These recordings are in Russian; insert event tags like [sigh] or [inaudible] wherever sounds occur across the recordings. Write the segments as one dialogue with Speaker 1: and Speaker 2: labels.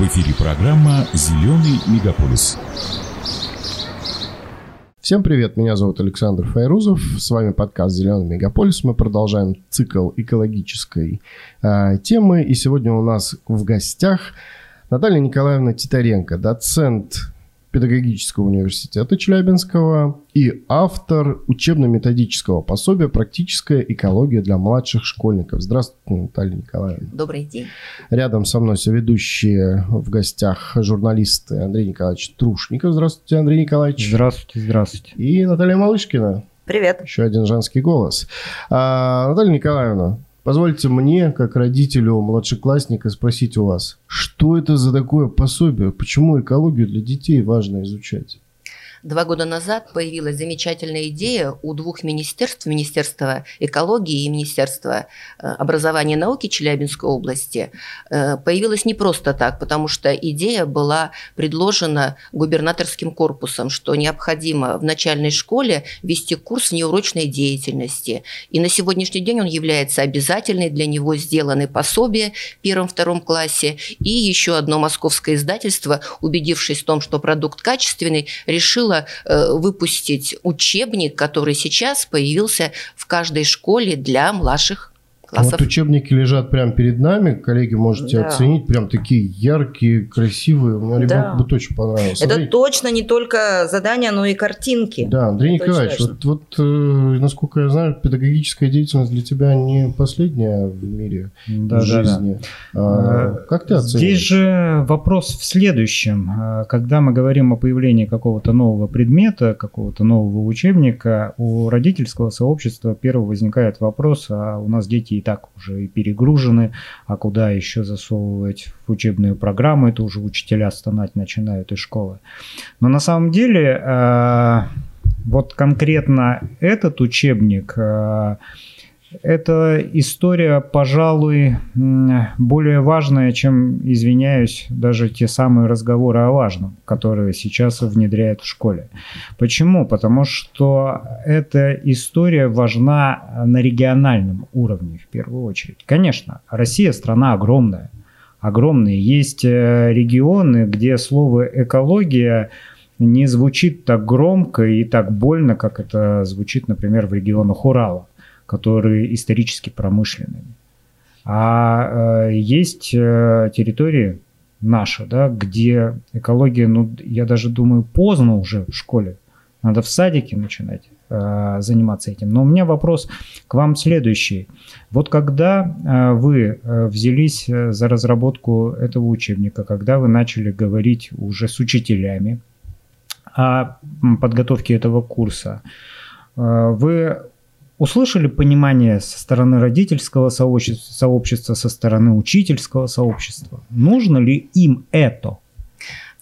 Speaker 1: В эфире программа «Зеленый мегаполис».
Speaker 2: Всем привет, меня зовут Александр Файрузов, с вами подкаст «Зеленый мегаполис». Мы продолжаем цикл экологической э, темы, и сегодня у нас в гостях Наталья Николаевна Титаренко, доцент педагогического университета Челябинского и автор учебно-методического пособия «Практическая экология для младших школьников». Здравствуйте, Наталья Николаевна.
Speaker 3: Добрый день.
Speaker 2: Рядом со мной соведущие в гостях журналисты Андрей Николаевич Трушников. Здравствуйте, Андрей Николаевич.
Speaker 4: Здравствуйте, здравствуйте.
Speaker 2: И Наталья Малышкина.
Speaker 3: Привет.
Speaker 2: Еще один женский голос. А, Наталья Николаевна, Позвольте мне, как родителю младшеклассника, спросить у вас, что это за такое пособие? Почему экологию для детей важно изучать?
Speaker 3: Два года назад появилась замечательная идея у двух министерств, Министерства экологии и Министерства э, образования и науки Челябинской области. Э, появилась не просто так, потому что идея была предложена губернаторским корпусом, что необходимо в начальной школе вести курс неурочной деятельности. И на сегодняшний день он является обязательной, для него сделаны пособия в первом-втором классе. И еще одно московское издательство, убедившись в том, что продукт качественный, решило решила э, выпустить учебник, который сейчас появился в каждой школе для младших классов.
Speaker 2: Вот учебники лежат прямо перед нами, коллеги можете да. оценить, прям такие яркие, красивые. Мне да. ребенку будет очень понравилось.
Speaker 5: Это Андрей... точно не только задания, но и картинки.
Speaker 2: Да, Андрей Это Николаевич, вот, вот э, насколько я знаю, педагогическая деятельность для тебя не последняя в мире да, в жизни. Да, да. А, как ты оцениваешь?
Speaker 4: Здесь же вопрос в следующем. А, когда мы говорим о появлении какого-то нового предмета, какого-то нового учебника, у родительского сообщества первый возникает вопрос, а у нас дети и так уже и перегружены, а куда еще засовывать в учебную программу, это уже учителя стонать начинают из школы. Но на самом деле э, вот конкретно этот учебник э, это история, пожалуй, более важная, чем, извиняюсь, даже те самые разговоры о важном, которые сейчас внедряют в школе. Почему? Потому что эта история важна на региональном уровне в первую очередь. Конечно, Россия страна огромная, огромные. Есть э, регионы, где слово экология не звучит так громко и так больно, как это звучит, например, в регионах Урала которые исторически промышленными. А э, есть э, территории наши, да, где экология, ну, я даже думаю, поздно уже в школе. Надо в садике начинать э, заниматься этим. Но у меня вопрос к вам следующий. Вот когда вы взялись за разработку этого учебника, когда вы начали говорить уже с учителями о подготовке этого курса, вы услышали понимание со стороны родительского сообщества, сообщества, со стороны учительского сообщества? Нужно ли им это?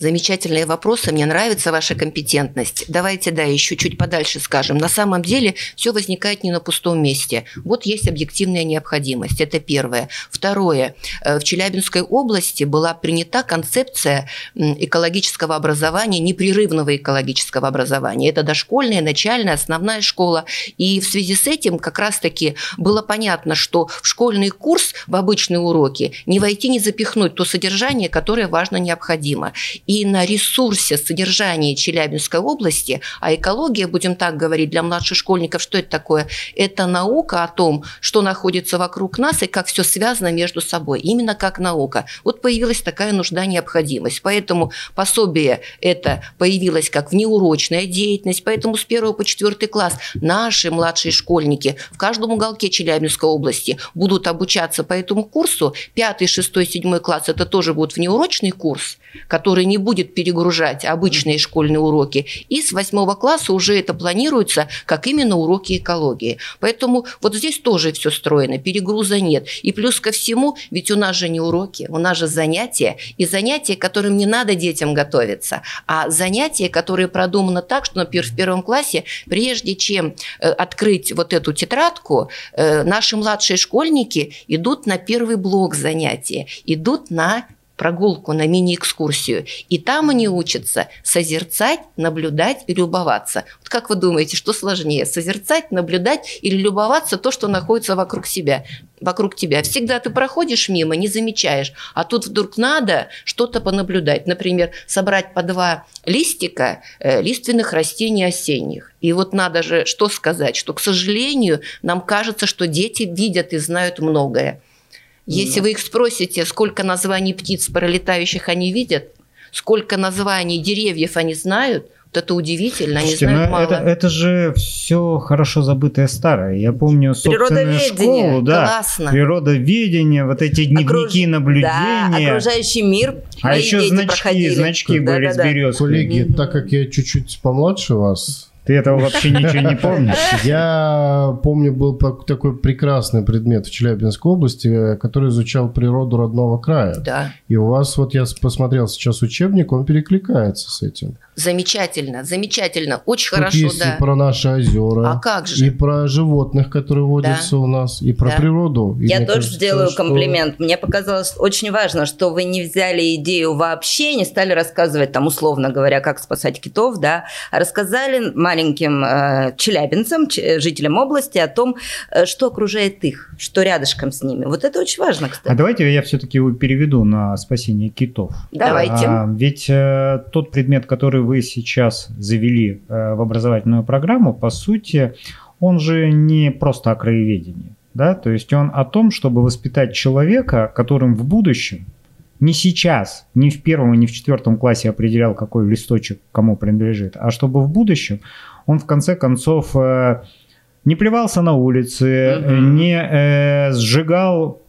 Speaker 3: Замечательные вопросы, мне нравится ваша компетентность. Давайте, да, еще чуть подальше скажем. На самом деле все возникает не на пустом месте. Вот есть объективная необходимость, это первое. Второе, э, в Челябинской области была принята концепция экологического образования, непрерывного экологического образования. Это дошкольная, начальная, основная школа. И в связи с этим как раз-таки было понятно, что в школьный курс, в обычные уроки не войти, не запихнуть то содержание, которое важно, необходимо и на ресурсе содержания Челябинской области, а экология, будем так говорить, для младших школьников, что это такое? Это наука о том, что находится вокруг нас и как все связано между собой, именно как наука. Вот появилась такая нужда, необходимость. Поэтому пособие это появилось как внеурочная деятельность, поэтому с 1 по 4 класс наши младшие школьники в каждом уголке Челябинской области будут обучаться по этому курсу. 5, 6, 7 класс это тоже будет внеурочный курс, который не будет перегружать обычные школьные уроки. И с восьмого класса уже это планируется как именно уроки экологии. Поэтому вот здесь тоже все стройно, перегруза нет. И плюс ко всему, ведь у нас же не уроки, у нас же занятия. И занятия, которым не надо детям готовиться, а занятия, которые продуманы так, что, например, в первом классе, прежде чем э, открыть вот эту тетрадку, э, наши младшие школьники идут на первый блок занятия, идут на прогулку на мини-экскурсию. И там они учатся созерцать, наблюдать и любоваться. Вот как вы думаете, что сложнее? Созерцать, наблюдать или любоваться то, что находится вокруг себя? вокруг тебя. Всегда ты проходишь мимо, не замечаешь, а тут вдруг надо что-то понаблюдать. Например, собрать по два листика э, лиственных растений осенних. И вот надо же что сказать, что, к сожалению, нам кажется, что дети видят и знают многое. Если вы их спросите, сколько названий птиц пролетающих они видят, сколько названий деревьев они знают, вот это удивительно, они
Speaker 4: Слушайте,
Speaker 3: знают
Speaker 4: ну
Speaker 3: мало.
Speaker 4: Это, это же все хорошо забытое старое. Я помню собственную школу, да.
Speaker 3: классно.
Speaker 4: Природоведение, вот эти дневники
Speaker 5: Окруж-
Speaker 4: наблюдения.
Speaker 5: Да, окружающий мир.
Speaker 4: а еще значки,
Speaker 5: проходили.
Speaker 4: значки были с
Speaker 5: Да-да-да.
Speaker 4: березкой.
Speaker 2: Коллеги, так как я чуть-чуть помладше вас,
Speaker 4: Ты этого вообще ничего не помнишь?
Speaker 2: я помню, был так- такой прекрасный предмет в Челябинской области, э, который изучал природу родного края.
Speaker 3: Да,
Speaker 2: И у вас, вот я посмотрел сейчас учебник, он перекликается с этим.
Speaker 3: замечательно, замечательно, очень
Speaker 2: Тут
Speaker 3: хорошо,
Speaker 2: есть
Speaker 3: да.
Speaker 2: и про наши озера,
Speaker 3: А как же?
Speaker 2: и про животных, которые водятся у нас, и про
Speaker 3: Да.
Speaker 2: природу. И
Speaker 5: Я тоже
Speaker 2: кажется,
Speaker 5: сделаю
Speaker 2: что-
Speaker 5: комплимент. Мне показалось очень важно, что вы не взяли идею вообще, не стали рассказывать там, условно говоря, как спасать китов, да, а рассказали маленьким э, челябинцам, ч- э, жителям области о том, э, что окружает их, что рядышком с ними. Вот это очень важно,
Speaker 4: А
Speaker 5: кстати.
Speaker 4: давайте я все-таки переведу на спасение китов.
Speaker 3: Давайте.
Speaker 4: А, ведь э, тот предмет, который вы сейчас завели э, в образовательную программу, по сути, он же не просто о краеведении. Да? То есть он о том, чтобы воспитать человека, которым в будущем, не сейчас, не в первом и не в четвертом классе определял, какой листочек кому принадлежит, а чтобы в будущем он в конце концов э, не плевался на улице,
Speaker 5: Мгм.
Speaker 4: не э, сжигал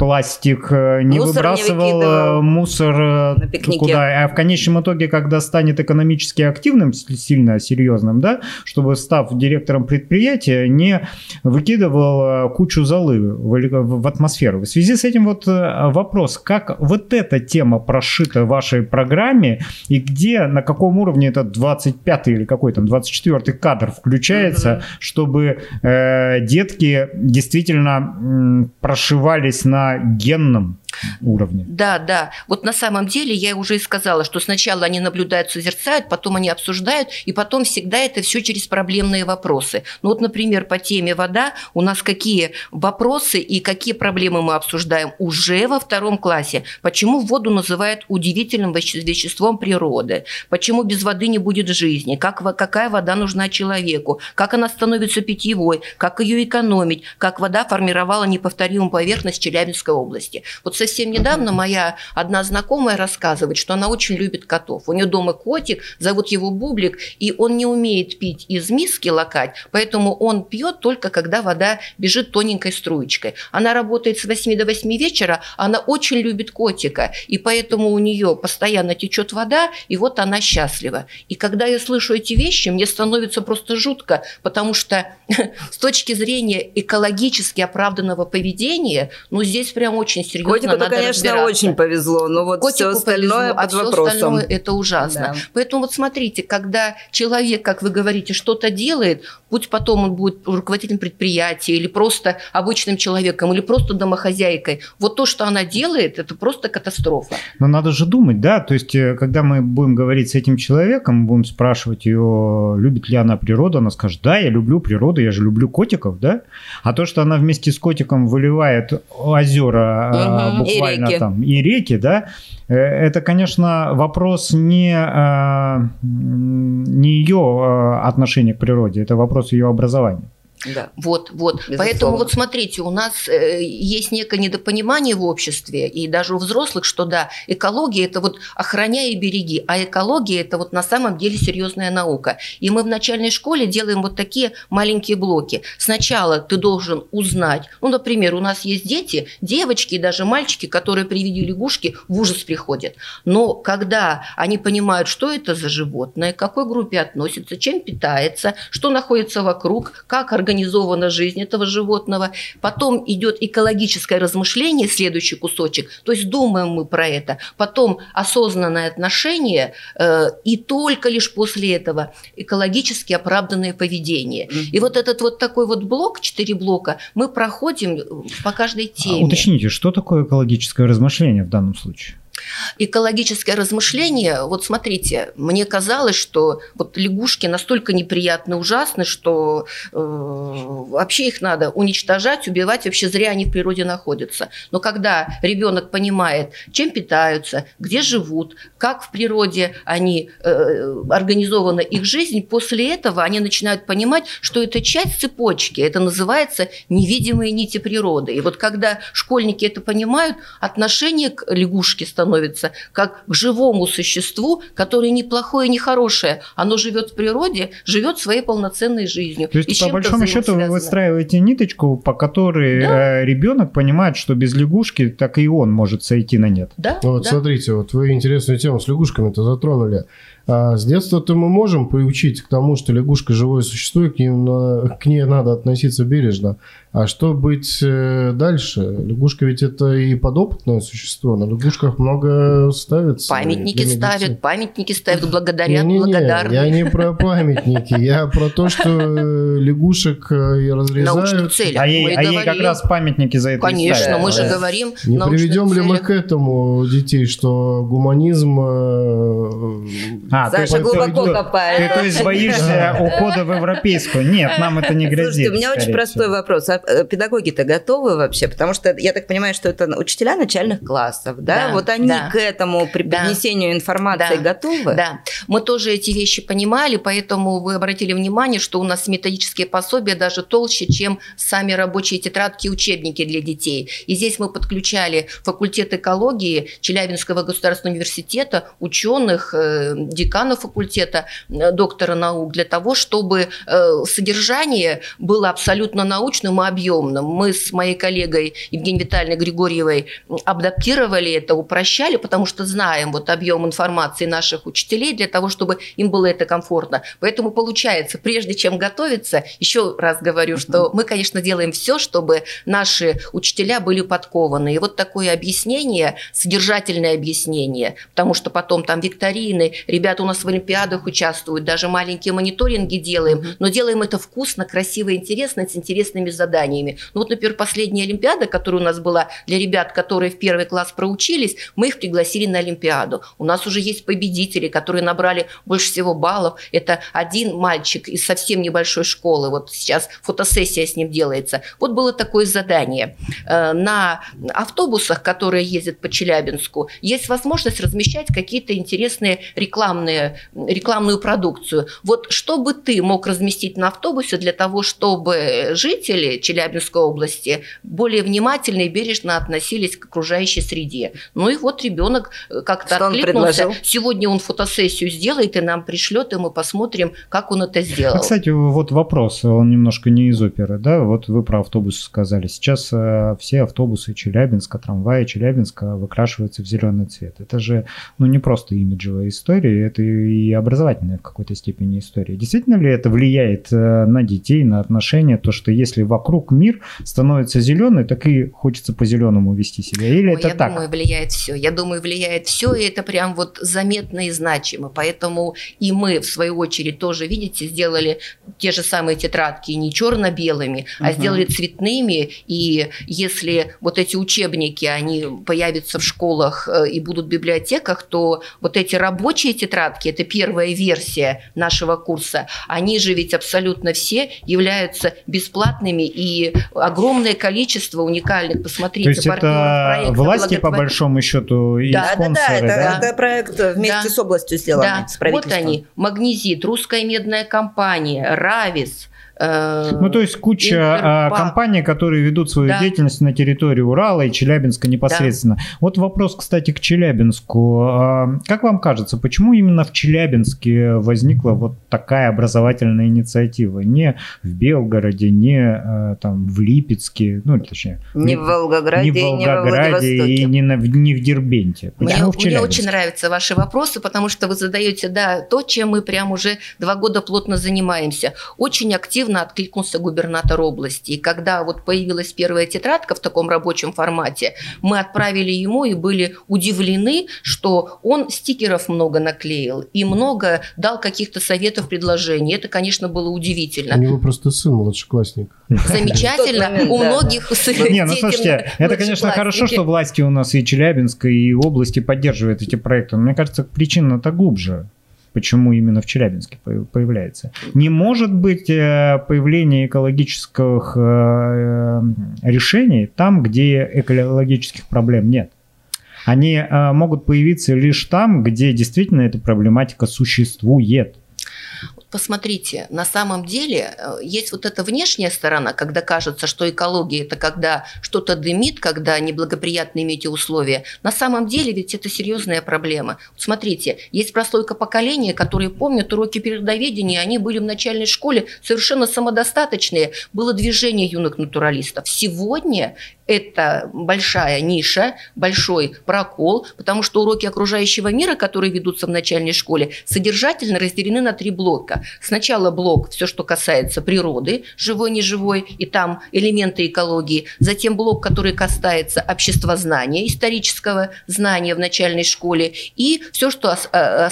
Speaker 4: пластик, э, не
Speaker 5: Мусор не
Speaker 4: выбрасывал
Speaker 5: выкидывал
Speaker 4: э, мусор э,
Speaker 5: на пикнике.
Speaker 4: куда. А в конечном итоге, когда станет экономически активным, сильно серьезным, да, чтобы став директором предприятия, не выкидывал кучу золы в, в атмосферу. В связи с этим вот вопрос, как вот эта тема прошита в вашей программе и где, на каком уровне этот 25 или какой там 24 кадр включается,
Speaker 5: Мгм.
Speaker 4: чтобы э, детки действительно м, прошивались на генном уровне.
Speaker 3: Да, да. Вот на самом деле я уже и сказала, что сначала они наблюдают, созерцают, потом они обсуждают, и потом всегда это все через проблемные вопросы. Ну вот, например, по теме вода у нас какие вопросы и какие проблемы мы обсуждаем уже во втором классе. Почему воду называют удивительным веще- веществом природы? Почему без воды не будет жизни? Как, какая вода нужна человеку? Как она становится питьевой? Как ее экономить? Как вода формировала неповторимую поверхность Челябинской области? Вот совсем недавно моя одна знакомая рассказывает, что она очень любит котов. У нее дома котик, зовут его Бублик, и он не умеет пить из миски лакать, поэтому он пьет только когда вода бежит тоненькой струечкой. Она работает с 8 до 8 вечера, она очень любит котика, и поэтому у нее постоянно течет вода, и вот она счастлива. И когда я слышу эти вещи, мне становится просто жутко, потому что [laughs] с точки зрения экологически оправданного поведения, ну здесь прям очень серьезно
Speaker 5: Котику-то,
Speaker 3: надо
Speaker 5: конечно, очень повезло, но вот все
Speaker 3: Котику
Speaker 5: остальное
Speaker 3: повезло, а
Speaker 5: под
Speaker 3: всё
Speaker 5: вопросом.
Speaker 3: остальное это ужасно.
Speaker 5: Да.
Speaker 3: Поэтому вот смотрите, когда человек, как вы говорите, что-то делает, будь потом он будет руководителем предприятия или просто обычным человеком, или просто домохозяйкой, вот то, что она делает, это просто катастрофа.
Speaker 4: Но надо же думать, да, то есть, э, когда мы будем говорить с этим человеком, будем спрашивать ее, любит ли она природу, она скажет, да, я люблю природу, я же люблю котиков, да, а то, что она вместе с котиком выливает озера а,
Speaker 5: Мгм, и
Speaker 4: буквально
Speaker 5: реки.
Speaker 4: там, и реки, да, э, это, конечно, вопрос не, м, не ее а, отношения к природе, это вопрос ее образования.
Speaker 5: Да.
Speaker 3: Вот, вот.
Speaker 5: Безусловно.
Speaker 3: Поэтому вот смотрите, у нас э, есть некое недопонимание в обществе, и даже у взрослых, что да, экология – это вот охраняй и береги, а экология – это вот на самом деле серьезная наука. И мы в начальной школе делаем вот такие маленькие блоки. Сначала ты должен узнать, ну, например, у нас есть дети, девочки и даже мальчики, которые при виде лягушки в ужас приходят. Но когда они понимают, что это за животное, к какой группе относится, чем питается, что находится вокруг, как организована жизнь этого животного, потом идет экологическое размышление, следующий кусочек, то есть думаем мы про это, потом осознанное отношение, э, и только лишь после этого экологически оправданное поведение. И вот этот вот такой вот блок, четыре блока, мы проходим по каждой
Speaker 4: А
Speaker 3: теме.
Speaker 4: уточните, что такое экологическое размышление в данном случае?
Speaker 3: Экологическое размышление, вот смотрите, мне казалось, что вот лягушки настолько неприятны, ужасны, что э, вообще их надо уничтожать, убивать, вообще зря они в природе находятся. Но когда ребенок понимает, чем питаются, где живут, как в природе они э, организована их жизнь, после этого они начинают понимать, что это часть цепочки, это называется невидимые нити природы. И вот когда школьники это понимают, отношение к лягушке становится как к живому существу, которое не плохое, не хорошее. Оно живет в природе, живет своей полноценной жизнью.
Speaker 4: То есть, по большому счету, вы выстраиваете ниточку, по которой да. Э, ребенок понимает, что без лягушки так и он может сойти на нет.
Speaker 3: Да.
Speaker 2: Вот
Speaker 3: да.
Speaker 2: смотрите, вот вы интересную тему с лягушками-то затронули. А с детства-то мы можем приучить к тому, что лягушка живое существо, и к, ним, к ней надо относиться бережно. А что быть э, дальше? Лягушка ведь это и подопытное существо. На лягушках много ставится.
Speaker 3: Памятники ставят, памятники ставят, благодарят, не, не, не, благодарны.
Speaker 2: Я не про памятники, я про то, что э, лягушек э, разрезают.
Speaker 4: А ей, а ей как раз памятники за это
Speaker 3: Конечно, мы же говорим
Speaker 2: Не приведем ли мы к этому детей, что гуманизм...
Speaker 5: А, Саша глубоко копает.
Speaker 4: Ты, то есть боишься [laughs] ухода в европейскую? Нет, нам это не грозит.
Speaker 5: Слушайте, у меня очень простой вопрос. А Э, педагоги-то готовы вообще? Потому что я так понимаю, что это учителя начальных классов, да? да вот они да. к этому при принесению да. информации да. готовы?
Speaker 3: Да, мы тоже эти вещи понимали, поэтому вы обратили внимание, что у нас методические пособия даже толще, чем сами рабочие тетрадки и учебники для детей. И здесь мы подключали факультет экологии Челябинского государственного университета, ученых, э, декана факультета, э, доктора наук, для того, чтобы содержание было абсолютно научным и объемным. Мы с моей коллегой Евгенией Витальевной Григорьевой адаптировали это, упрощали, потому что знаем вот объем информации наших учителей для того, чтобы им было это комфортно. Поэтому получается, прежде чем готовиться, еще раз говорю, что мы, конечно, делаем все, чтобы наши учителя были подкованы. И вот такое объяснение, содержательное объяснение, потому что потом там викторины, ребята у нас в Олимпиадах участвуют, даже маленькие мониторинги делаем, но делаем это вкусно, красиво, интересно, с интересными заданиями заданиями. Ну вот, например, последняя Олимпиада, которая у нас была для ребят, которые в первый класс проучились, мы их пригласили на Олимпиаду. У нас уже есть победители, которые набрали больше всего баллов. Это один мальчик из совсем небольшой школы. Вот сейчас фотосессия с ним делается. Вот было такое задание. Э, на автобусах, которые ездят по Челябинску, есть возможность размещать какие-то интересные рекламные, рекламную продукцию. Вот что бы ты мог разместить на автобусе для того, чтобы жители Челябинской области более внимательно и бережно относились к окружающей среде. Ну и вот ребенок э, как-то Что откликнулся. Сегодня он фотосессию сделает и нам пришлет, и мы посмотрим, как он это сделал. А,
Speaker 4: кстати, вот вопрос, он немножко не из оперы, да? Вот вы про автобусы сказали. Сейчас э, все автобусы Челябинска, трамваи Челябинска выкрашиваются в зеленый цвет. Это же, ну, не просто имиджевая история, это и образовательная в какой-то степени история. Действительно ли это влияет э, на детей, на отношения, то, что если вокруг мир становится зеленый, так и хочется по-зеленому вести себя. Или Ой, это
Speaker 3: я
Speaker 4: так?
Speaker 3: Я думаю, влияет все. Я думаю, влияет все, и это прям вот заметно и значимо. Поэтому и мы, в свою очередь, тоже, видите, сделали те же самые тетрадки не черно-белыми, uh-huh. а сделали цветными. И если вот эти учебники, они появятся в школах э, и будут в библиотеках, то вот эти рабочие тетрадки, это первая версия нашего курса, они же ведь абсолютно все являются бесплатными и огромное количество уникальных, посмотрите,
Speaker 4: То есть это власти, по большому счету, и
Speaker 5: да,
Speaker 4: спонсоры,
Speaker 5: да, да, это, да? это проект вместе да. с областью сделан, да. с
Speaker 3: Вот они, Магнезит, Русская медная компания, Равис,
Speaker 4: Э, ну, то есть куча Интерпак. компаний, которые ведут свою да. деятельность на территории Урала и Челябинска непосредственно. Да. Вот вопрос, кстати, к Челябинску. А, как вам кажется, почему именно в Челябинске возникла вот такая образовательная инициатива? Не в Белгороде, не э, там в Липецке, ну, точнее...
Speaker 5: Не в Волгограде,
Speaker 4: не в Волгограде не и не, на, не в Дербенте.
Speaker 3: Почему мне, в Челябинске? Мне очень нравятся ваши вопросы, потому что вы задаете, да, то, чем мы прям уже два года плотно занимаемся. Очень активно оперативно откликнулся губернатор области. И когда вот появилась первая тетрадка в таком рабочем формате, мы отправили ему и были удивлены, что он стикеров много наклеил и много дал каких-то советов, предложений. Это, конечно, было удивительно.
Speaker 2: У него просто сын младшеклассник.
Speaker 3: Замечательно. У многих
Speaker 4: Не, ну слушайте, это, конечно, хорошо, что власти у нас и Челябинска, и области поддерживают эти проекты. Но мне кажется, причина-то глубже почему именно в Челябинске появляется. Не может быть э, появления экологических э, э, решений там, где экологических проблем нет. Они могут появиться лишь там, где действительно эта проблематика существует
Speaker 3: посмотрите, на самом деле э, есть вот эта внешняя сторона, когда кажется, что экология – это когда что-то дымит, когда неблагоприятные метеоусловия. На самом деле ведь это серьезная проблема. Смотрите, есть прослойка поколения, которые помнят уроки природоведения, они были в начальной школе совершенно самодостаточные, было движение юных натуралистов. Сегодня это большая ниша, большой прокол, потому что уроки окружающего мира, которые ведутся в начальной школе, содержательно разделены на три блока. Сначала блок все, что касается природы, живой, неживой, и там элементы экологии. Затем блок, который касается обществознания, исторического знания в начальной школе, и все, что э,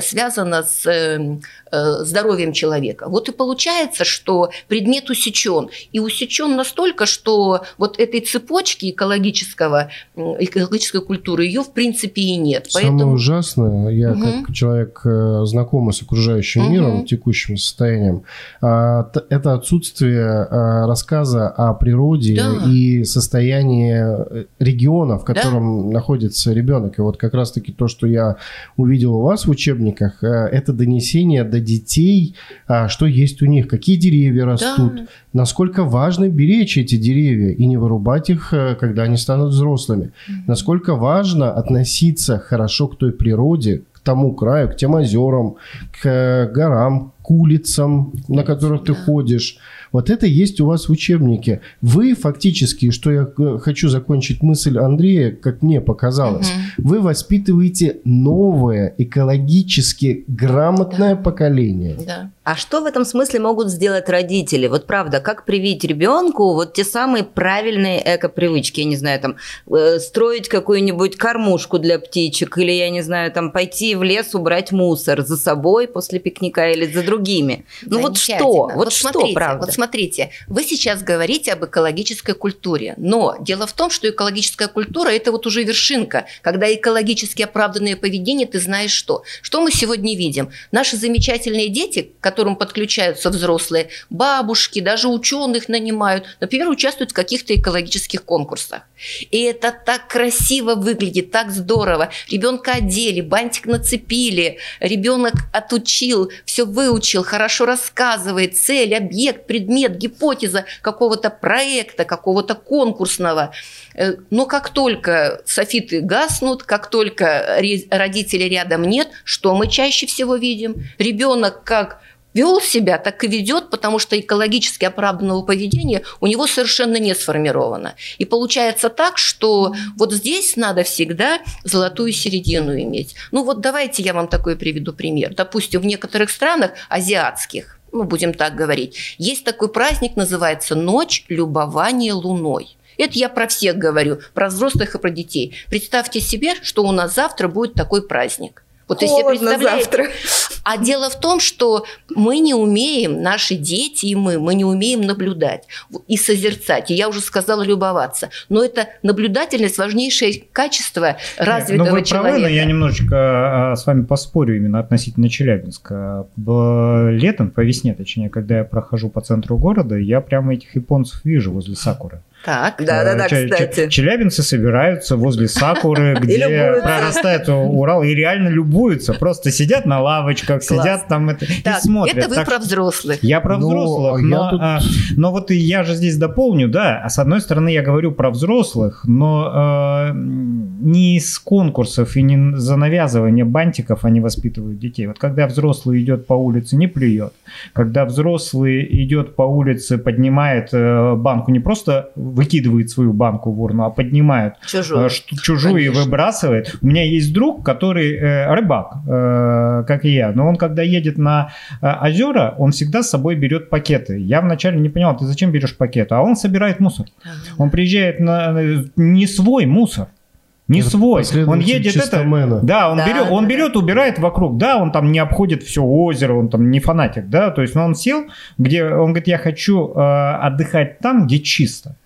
Speaker 3: связано с э, Э, здоровьем человека. Вот и получается, что предмет усечен. И усечен настолько, что вот этой цепочки экологического, экологической культуры, ее в принципе и нет.
Speaker 2: Самое Поэтому... ужасное, я угу. как человек э, знакомый с окружающим угу. миром, текущим состоянием, а, это отсутствие а, рассказа о природе да. и состоянии региона, в котором да. находится ребенок. И вот как раз-таки то, что я увидел у вас в учебниках, э, это донесение до детей, а, что есть у них, какие деревья растут, да. насколько важно беречь эти деревья и не вырубать их, э, когда они станут взрослыми, mm-hmm. насколько важно относиться хорошо к той природе, тому краю, к тем озерам, к э, горам, к улицам, на которых ты ходишь. Вот это есть у вас в учебнике. Вы фактически, что я э, хочу закончить мысль Андрея, как мне показалось, угу. Вы воспитываете новое экологически грамотное да. поколение.
Speaker 5: Да. А что в этом смысле могут сделать родители? Вот правда, как привить ребенку вот те самые правильные эко-привычки? Я не знаю, там, э, строить какую-нибудь кормушку для птичек, или, я не знаю, там, пойти в лес убрать мусор за собой после пикника или за другими. Ну вот что? Вот, вот что,
Speaker 3: смотрите,
Speaker 5: правда?
Speaker 3: Вот смотрите, вы сейчас говорите об экологической культуре, но дело в том, что экологическая культура – это вот уже вершинка, когда экологически оправданное поведение, ты знаешь что. Что мы сегодня видим? Наши замечательные дети, которым подключаются взрослые, бабушки, даже ученых нанимают, например, участвуют в каких-то экологических конкурсах. И это так красиво выглядит, так здорово. Ребенка одели, бантик нацепили, ребенок отучил, все выучил, хорошо рассказывает, цель, объект, предмет, гипотеза какого-то проекта, какого-то конкурсного. Э, но как только софиты гаснут, как только родителей рядом нет, что мы чаще всего видим? Ребенок как вел себя, так и ведет, потому что экологически оправданного поведения у него совершенно не сформировано. И получается так, что вот здесь надо всегда золотую середину иметь. Ну вот давайте я вам такой приведу пример. Допустим, в некоторых странах азиатских, ну будем так говорить, есть такой праздник, называется «Ночь любования луной». Это я про всех говорю, про взрослых и про детей. Представьте себе, что у нас завтра будет такой праздник –
Speaker 5: вот Холодно если завтра.
Speaker 3: А дело в том, что мы не умеем, наши дети и мы, мы не умеем наблюдать и созерцать. И я уже сказала любоваться. Но это наблюдательность важнейшее качество развитого
Speaker 4: но вы
Speaker 3: человека. Правы,
Speaker 4: но я немножечко а, с вами поспорю именно относительно Челябинска. Летом, по весне, точнее, когда я прохожу по центру города, я прямо этих японцев вижу возле Сакуры.
Speaker 3: Так.
Speaker 5: Да, да, да, кстати.
Speaker 4: Челябинцы собираются возле Сакуры, [laughs] где прорастает Урал, и реально любуются. Просто сидят на лавочках, сидят там и смотрят.
Speaker 3: Это вы про взрослых.
Speaker 4: Я про ну, взрослых, а, но вот я же здесь дополню, да, а с одной стороны я говорю про взрослых, но э, не с конкурсов и не за навязывание бантиков они воспитывают детей. Вот когда взрослый идет по улице, не плюет. Когда взрослый идет по улице, поднимает э, банку, не просто выкидывает свою банку в урну, а поднимает
Speaker 5: Чужую.
Speaker 4: э, ш- чужую и выбрасывает. У меня есть друг, который э, рыбак, э, как и я, но он когда едет на э, озера, он всегда с собой берет пакеты. Я вначале не понял, ты зачем берешь пакеты? А он собирает мусор. Он приезжает на на- не свой мусор. Не
Speaker 2: Это
Speaker 4: свой. Он едет это.
Speaker 2: чистомена.
Speaker 4: Да, он
Speaker 5: Да,
Speaker 4: берет, он
Speaker 5: да,
Speaker 4: берет, убирает вокруг. Да, он там не обходит все озеро, он там не фанатик, да. То есть, но он сел, где он говорит, я хочу э, отдыхать там, где чисто.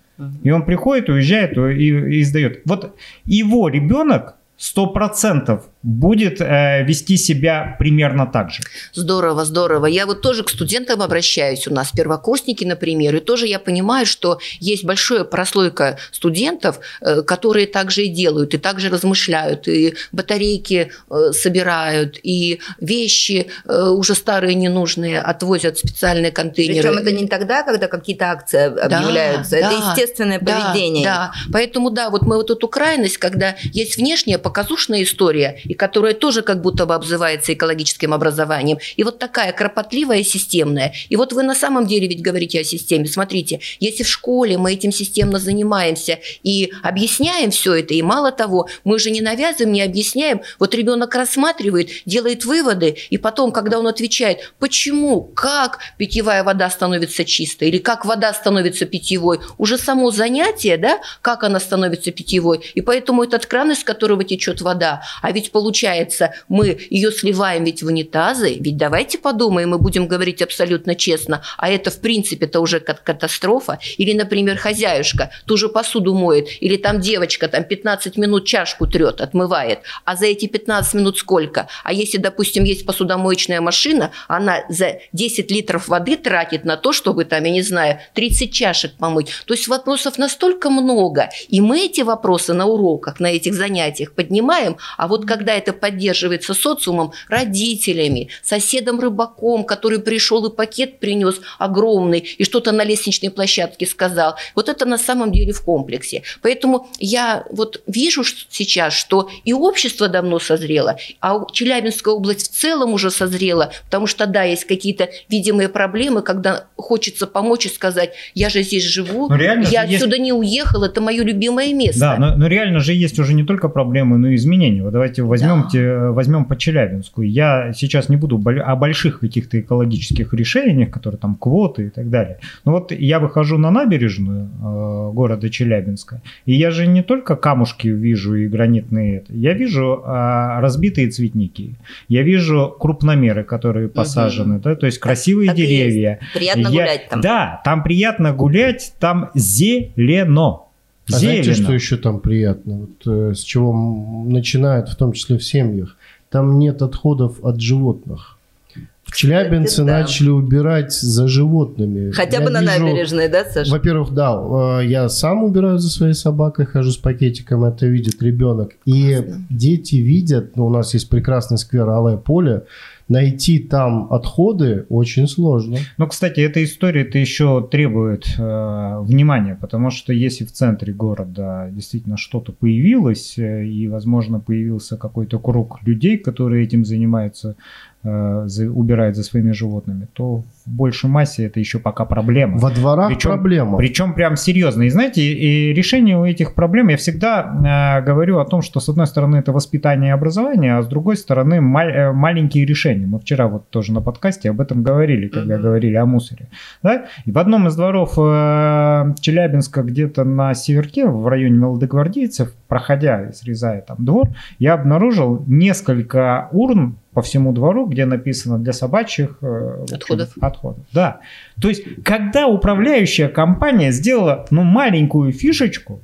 Speaker 4: И он приходит, уезжает и, и сдает. Вот его ребенок сто процентов будет э, вести себя примерно так же.
Speaker 3: Здорово, здорово. Я вот тоже к студентам обращаюсь. У нас первокурсники, например, и тоже я понимаю, что есть большая прослойка студентов, э, которые также и делают, и также размышляют, и батарейки э, собирают, и вещи э, уже старые ненужные отвозят в специальные контейнеры.
Speaker 5: Причем это не тогда, когда какие-то акции объявляются. это
Speaker 3: да,
Speaker 5: естественное
Speaker 3: Да,
Speaker 5: поведение.
Speaker 3: Да, поэтому да, вот мы вот эту крайность, когда есть внешняя показушная история, и которая тоже как будто бы обзывается экологическим образованием, и вот такая кропотливая системная. И вот вы на самом деле ведь говорите о системе. Смотрите, если в школе мы этим системно занимаемся и объясняем все это, и мало того, мы же не навязываем, не объясняем. Вот ребенок рассматривает, делает выводы, и потом, когда он отвечает, почему, как питьевая вода становится чистой, или как вода становится питьевой, уже само занятие, да, как она становится питьевой, и поэтому этот кран, из которого течет вода, а ведь получается, мы ее сливаем ведь в унитазы, ведь давайте подумаем, мы будем говорить абсолютно честно, а это в принципе это уже кат- катастрофа, или, например, хозяюшка ту же посуду моет, или там девочка там 15 минут чашку трет, отмывает, а за эти 15 минут сколько? А если, допустим, есть посудомоечная машина, она за 10 литров воды тратит на то, чтобы там, я не знаю, 30 чашек помыть. То есть вопросов настолько много, и мы эти вопросы на уроках, на этих занятиях поднимаем, а вот когда это поддерживается социумом, родителями, соседом-рыбаком, который пришел и пакет принес огромный, и что-то на лестничной площадке сказал, вот это на самом деле в комплексе. Поэтому я вот вижу сейчас, что и общество давно созрело, а Челябинская область в целом уже созрела, потому что, да, есть какие-то видимые проблемы, когда хочется помочь и сказать, я же здесь живу,
Speaker 4: реально
Speaker 3: я
Speaker 4: же есть-
Speaker 3: отсюда не уехал, это мое любимое место.
Speaker 4: Да, но, но реально же есть уже не только проблемы, и изменения. Вот давайте возьмем,
Speaker 3: Да.
Speaker 4: те- возьмем по Челябинску. Я сейчас не буду о больших каких-то экологических решениях, которые там квоты и так далее. Но вот я выхожу на набережную э, города Челябинска, и я же не только камушки вижу и гранитные, это, я вижу э, разбитые цветники, я вижу крупномеры, которые посажены, да, то есть красивые
Speaker 5: так есть.
Speaker 4: деревья.
Speaker 5: Приятно
Speaker 4: Я-
Speaker 5: гулять там.
Speaker 4: Да, там приятно гулять, там зелено.
Speaker 2: А знаете,
Speaker 4: Зелено.
Speaker 2: что еще там приятно? Вот, э, с чего начинают, в том числе в семьях? Там нет отходов от животных. В Челябинце
Speaker 5: да.
Speaker 2: начали убирать за животными.
Speaker 5: Хотя
Speaker 2: Я
Speaker 5: бы на
Speaker 2: вижу-
Speaker 5: набережной, да, Саша?
Speaker 2: Во-первых, да, э, я сам убираю за своей собакой, хожу с пакетиком, это видит ребенок. И
Speaker 3: Классно.
Speaker 2: дети видят, ну, у нас есть прекрасный сквер Алое поле, найти там отходы очень сложно.
Speaker 4: Ну, кстати, эта история это еще требует э, внимания, потому что если в центре города действительно что-то появилось, э, и, возможно, появился какой-то круг людей, которые этим занимаются, за- убирают за своими животными, то в большей массе это еще пока проблема.
Speaker 2: Во дворах
Speaker 4: Причем-
Speaker 2: проблема.
Speaker 4: Причем прям серьезно. И знаете, и решение у этих проблем, я всегда э, говорю о том, что с одной стороны это воспитание и образование, а с другой стороны ма- э, маленькие решения. Мы вчера вот тоже на подкасте об этом говорили, когда
Speaker 5: Мгм.
Speaker 4: говорили о мусоре. Да? И в одном из дворов э, Челябинска, где-то на северке, в районе Молодогвардейцев, проходя и срезая там двор, я обнаружил несколько урн по всему двору, где написано для собачьих э, в общем,
Speaker 3: Отходов.
Speaker 4: отходов. Да. То есть, когда управляющая компания сделала ну, маленькую фишечку,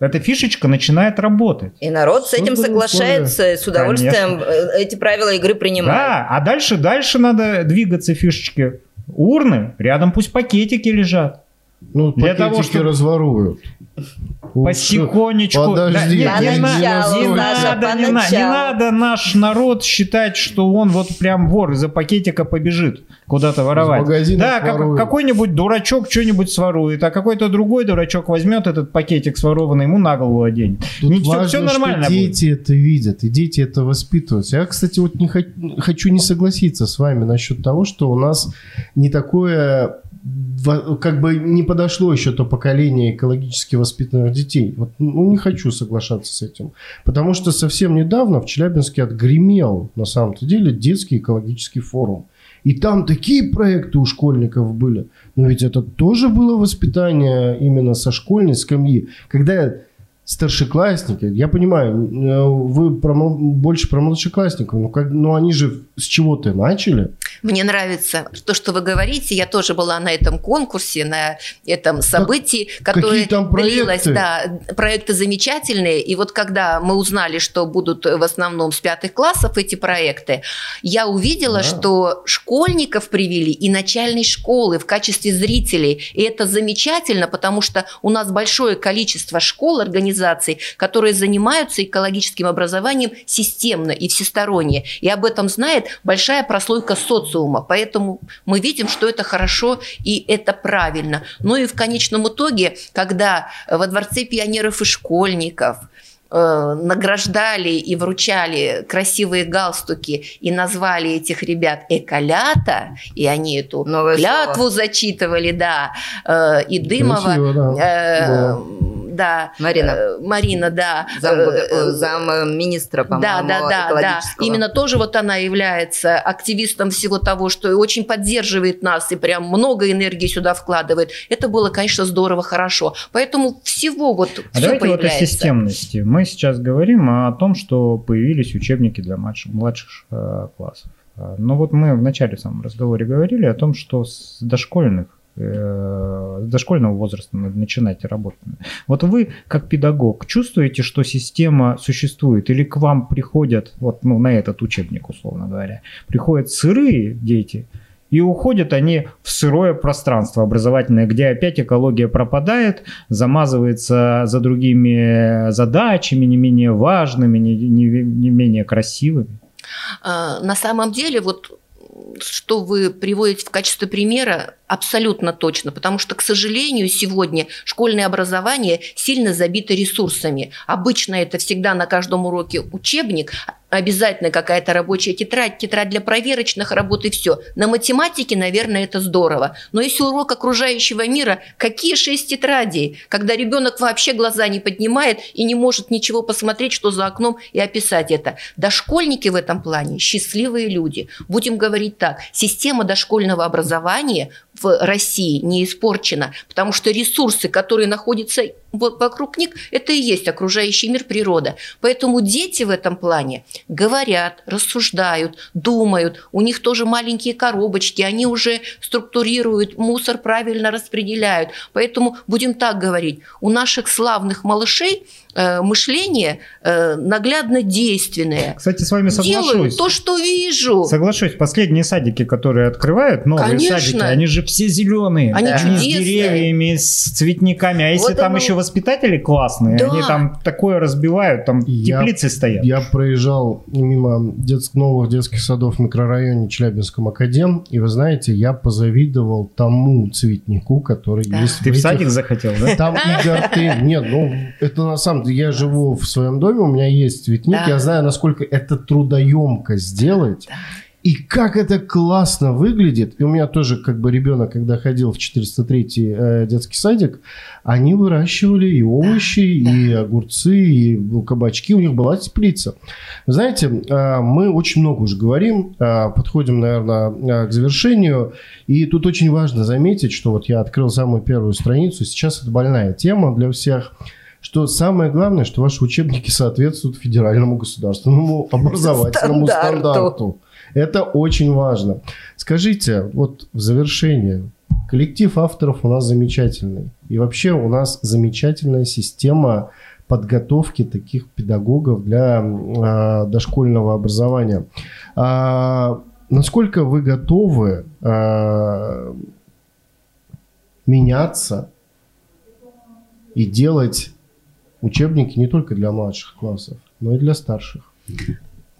Speaker 4: эта фишечка начинает работать.
Speaker 5: И народ с этим соглашается с удовольствием э, эти правила игры принимает.
Speaker 4: Да, а дальше, дальше надо двигаться фишечки. Урны, рядом пусть пакетики лежат.
Speaker 2: Ну,
Speaker 4: Для
Speaker 2: пакетики
Speaker 4: того, чтобы-
Speaker 2: разворуют.
Speaker 4: Потихонечку.
Speaker 2: Подожди,
Speaker 4: Да, не, не, на-
Speaker 5: Поначалу,
Speaker 4: не
Speaker 5: Саша,
Speaker 4: надо, не, на- не надо наш народ считать, что он вот прям вор из-за пакетика побежит куда-то воровать. Да, как- какой-нибудь дурачок что-нибудь сворует, а какой-то другой дурачок возьмет этот пакетик сворованный, ему на голову оденет.
Speaker 2: Тут
Speaker 4: Ничего,
Speaker 2: важно,
Speaker 4: все
Speaker 2: что
Speaker 4: нормально будет.
Speaker 2: дети это видят, и дети это воспитывают. Я, кстати, вот не хо- хочу не согласиться с вами насчет того, что у нас не такое как бы не подошло еще то поколение экологически воспитанных детей. Вот, ну, не хочу соглашаться с этим. Потому что совсем недавно в Челябинске отгремел, на самом-то деле, детский экологический форум. И там такие проекты у школьников были. Но ведь это тоже было воспитание именно со школьной скамьи. Когда старшеклассники, я понимаю, э, вы про больше про младшеклассников, но, как, но они же с чего-то начали.
Speaker 3: Мне нравится то, что вы говорите. Я тоже была на этом конкурсе, на этом событии, которое
Speaker 2: какие там
Speaker 3: длилось.
Speaker 2: проекты?
Speaker 3: Да, проекты замечательные. И вот когда мы узнали, что будут в основном с пятых классов эти проекты, я увидела,
Speaker 2: Да.
Speaker 3: что школьников привели и начальной школы в качестве зрителей. И это замечательно, потому что у нас большое количество школ, организаций, которые занимаются экологическим образованием системно и всесторонне. И об этом знает большая прослойка социума. Поэтому мы видим, что это хорошо и это правильно. Ну и в конечном итоге, когда во Дворце пионеров и школьников э, награждали и вручали красивые галстуки и назвали этих ребят эколята, и они эту
Speaker 5: Новое
Speaker 3: клятву зачитывали, да, э, и Дымова,
Speaker 2: Красиво, да.
Speaker 3: э, да,
Speaker 5: Марина.
Speaker 3: э, Марина, да,
Speaker 5: Зам,
Speaker 3: э,
Speaker 5: э, зам министра,
Speaker 3: да,
Speaker 5: по-моему,
Speaker 3: да, да, да.
Speaker 5: экологического.
Speaker 3: Именно тоже вот она является активистом всего того, что и очень поддерживает нас и прям много энергии сюда вкладывает. Это было, конечно, здорово, хорошо. Поэтому всего вот
Speaker 4: А
Speaker 3: все
Speaker 4: давайте вот о
Speaker 3: появляется.
Speaker 4: системности. Мы сейчас говорим о том, что появились учебники для младших, младших э, классов. А, Но вот мы в начале самом разговоре говорили о том, что с дошкольных э, с дошкольного возраста надо начинать работать. Вот вы, как педагог, чувствуете, что система существует, или к вам приходят, вот ну, на этот учебник, условно говоря, приходят сырые дети, и уходят они в сырое пространство образовательное, где опять экология пропадает, замазывается за другими задачами, не менее важными, не, не- не менее красивыми.
Speaker 3: А, На самом деле, вот что вы приводите в качестве примера, абсолютно точно, потому что, к сожалению, сегодня школьное образование сильно забито ресурсами. Обычно это всегда на каждом уроке учебник, обязательно какая-то рабочая тетрадь, тетрадь для проверочных работ и все. На математике, наверное, это здорово. Но если урок окружающего мира, какие шесть тетрадей, когда ребенок вообще глаза не поднимает и не может ничего посмотреть, что за окном, и описать это. Дошкольники в этом плане счастливые люди. Будем говорить так, система дошкольного образования в России не испорчена, потому что ресурсы, которые находятся вокруг них, это и есть окружающий мир, природа. Поэтому дети в этом плане говорят, рассуждают, думают, у них тоже маленькие коробочки, они уже структурируют, мусор правильно распределяют. Поэтому будем так говорить, у наших славных малышей э, мышление э, наглядно действенное.
Speaker 4: Кстати, с вами
Speaker 3: Делаю
Speaker 4: соглашусь.
Speaker 3: то, что вижу.
Speaker 4: Соглашусь, последние садики, которые открывают, новые
Speaker 3: Конечно.
Speaker 4: садики, они же все зеленые.
Speaker 3: Они
Speaker 4: с
Speaker 3: чудесные.
Speaker 4: деревьями, с цветниками. А если
Speaker 3: Вот
Speaker 4: там
Speaker 3: оно.
Speaker 4: еще воспитатели классные,
Speaker 3: Да.
Speaker 4: они там такое разбивают, там
Speaker 2: Я-
Speaker 4: теплицы стоят.
Speaker 2: Я проезжал мимо детск- новых детских садов в микрорайоне Челябинском Академ, и вы знаете, я позавидовал тому цветнику, который
Speaker 3: Да.
Speaker 2: есть
Speaker 4: Ты в
Speaker 2: этих-
Speaker 4: садик захотел, да?
Speaker 2: Там и гортен. Нет, ну, это на самом деле, я живу в своем доме, у меня есть цветник,
Speaker 3: Да.
Speaker 2: я знаю, насколько это трудоемко сделать.
Speaker 3: Да.
Speaker 2: И как это классно выглядит. И у меня тоже, как бы, ребенок, когда ходил в 403 э, детский садик, они выращивали и овощи, и огурцы, и кабачки. У них была теплица. Вы знаете, э, мы очень много уже говорим, э, подходим, наверное, э, к завершению. И тут очень важно заметить, что вот я открыл самую первую страницу. Сейчас это больная тема для всех что самое главное, что ваши учебники соответствуют федеральному государственному [laughs] образовательному
Speaker 5: Стандарту.
Speaker 2: стандарту. Это очень важно. Скажите, вот в завершение, коллектив авторов у нас замечательный. И вообще у нас замечательная система подготовки таких педагогов для а, дошкольного образования. А, насколько вы готовы а, меняться и делать учебники не только для младших классов, но и для старших.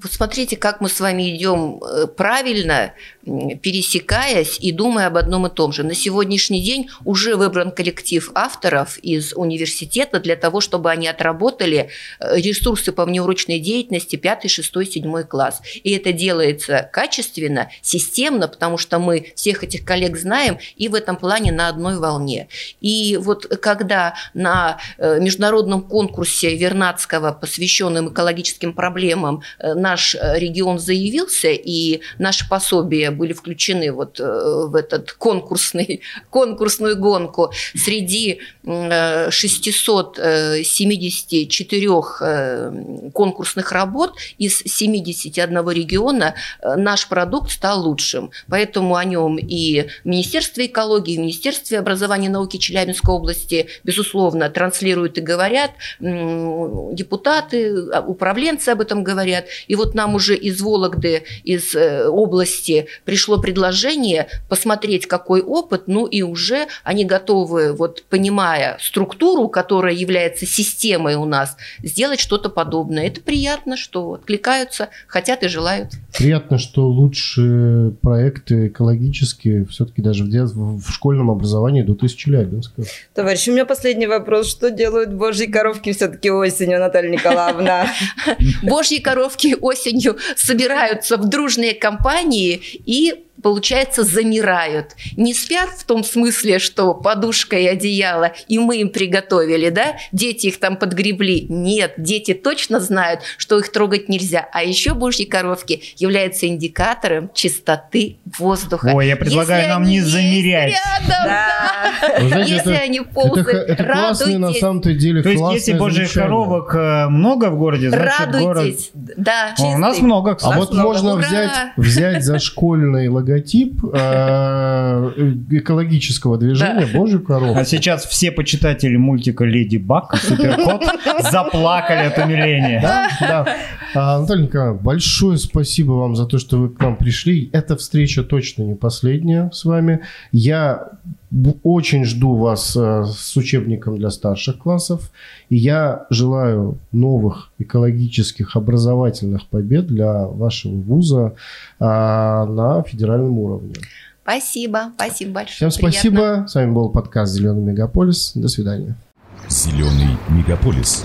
Speaker 3: Вот смотрите, как мы с вами идем э, правильно, пересекаясь и думая об одном и том же. На сегодняшний день уже выбран коллектив авторов из университета для того, чтобы они отработали э, ресурсы по внеурочной деятельности 5, 6, 7 класс. И это делается качественно, системно, потому что мы всех этих коллег знаем и в этом плане на одной волне. И вот когда на э, международном конкурсе Вернадского, посвященном экологическим проблемам, на наш э, регион заявился, и наши пособия были включены вот э, в этот конкурсный, [laughs] конкурсную гонку, среди 674 э, конкурсных работ из 71 региона наш продукт стал лучшим. Поэтому о нем и Министерство экологии, и Министерство образования и науки Челябинской области, безусловно, транслируют и говорят, депутаты, а, управленцы об этом говорят. И вот вот нам уже из Вологды, из э, области пришло предложение посмотреть, какой опыт, ну и уже они готовы, вот понимая структуру, которая является системой у нас, сделать что-то подобное. Это приятно, что откликаются, хотят и желают.
Speaker 2: Приятно, что лучшие проекты экологические все-таки даже в, в школьном образовании идут из Челябинска.
Speaker 5: Товарищ, у меня последний вопрос. Что делают божьи коровки все-таки осенью, Наталья Николаевна? [laughs]
Speaker 3: Божьи коровки осенью собираются в дружные компании и получается, замирают. Не спят в том смысле, что подушка и одеяло, и мы им приготовили, да? Дети их там подгребли. Нет, дети точно знают, что их трогать нельзя. А еще божьи коровки являются индикатором чистоты воздуха.
Speaker 4: Ой, я предлагаю
Speaker 3: Если
Speaker 4: нам не замерять.
Speaker 3: Рядом, да. знаете, Если это, они ползают,
Speaker 2: это, это классный, на самом-то деле
Speaker 4: То есть, если божьих коровок э, много в городе, значит
Speaker 3: радуйтесь.
Speaker 4: город...
Speaker 3: Да,
Speaker 4: О, у нас много, кстати.
Speaker 2: А вот
Speaker 3: много.
Speaker 2: можно взять, взять за школьный логотип э, экологического движения «Божью корову».
Speaker 4: А сейчас все почитатели мультика «Леди Баг» и «Суперкот» заплакали от умиления.
Speaker 2: Да, да. А, Наталья Николаевна, большое спасибо вам за то, что вы к нам пришли. Эта встреча точно не последняя с вами. Я очень жду вас э, с учебником для старших классов. И я желаю новых экологических образовательных побед для вашего вуза а, на федеральном уровне.
Speaker 3: Спасибо, спасибо большое.
Speaker 2: Всем спасибо. Приятно. С вами был подкаст «Зеленый мегаполис». До свидания.
Speaker 1: «Зеленый мегаполис».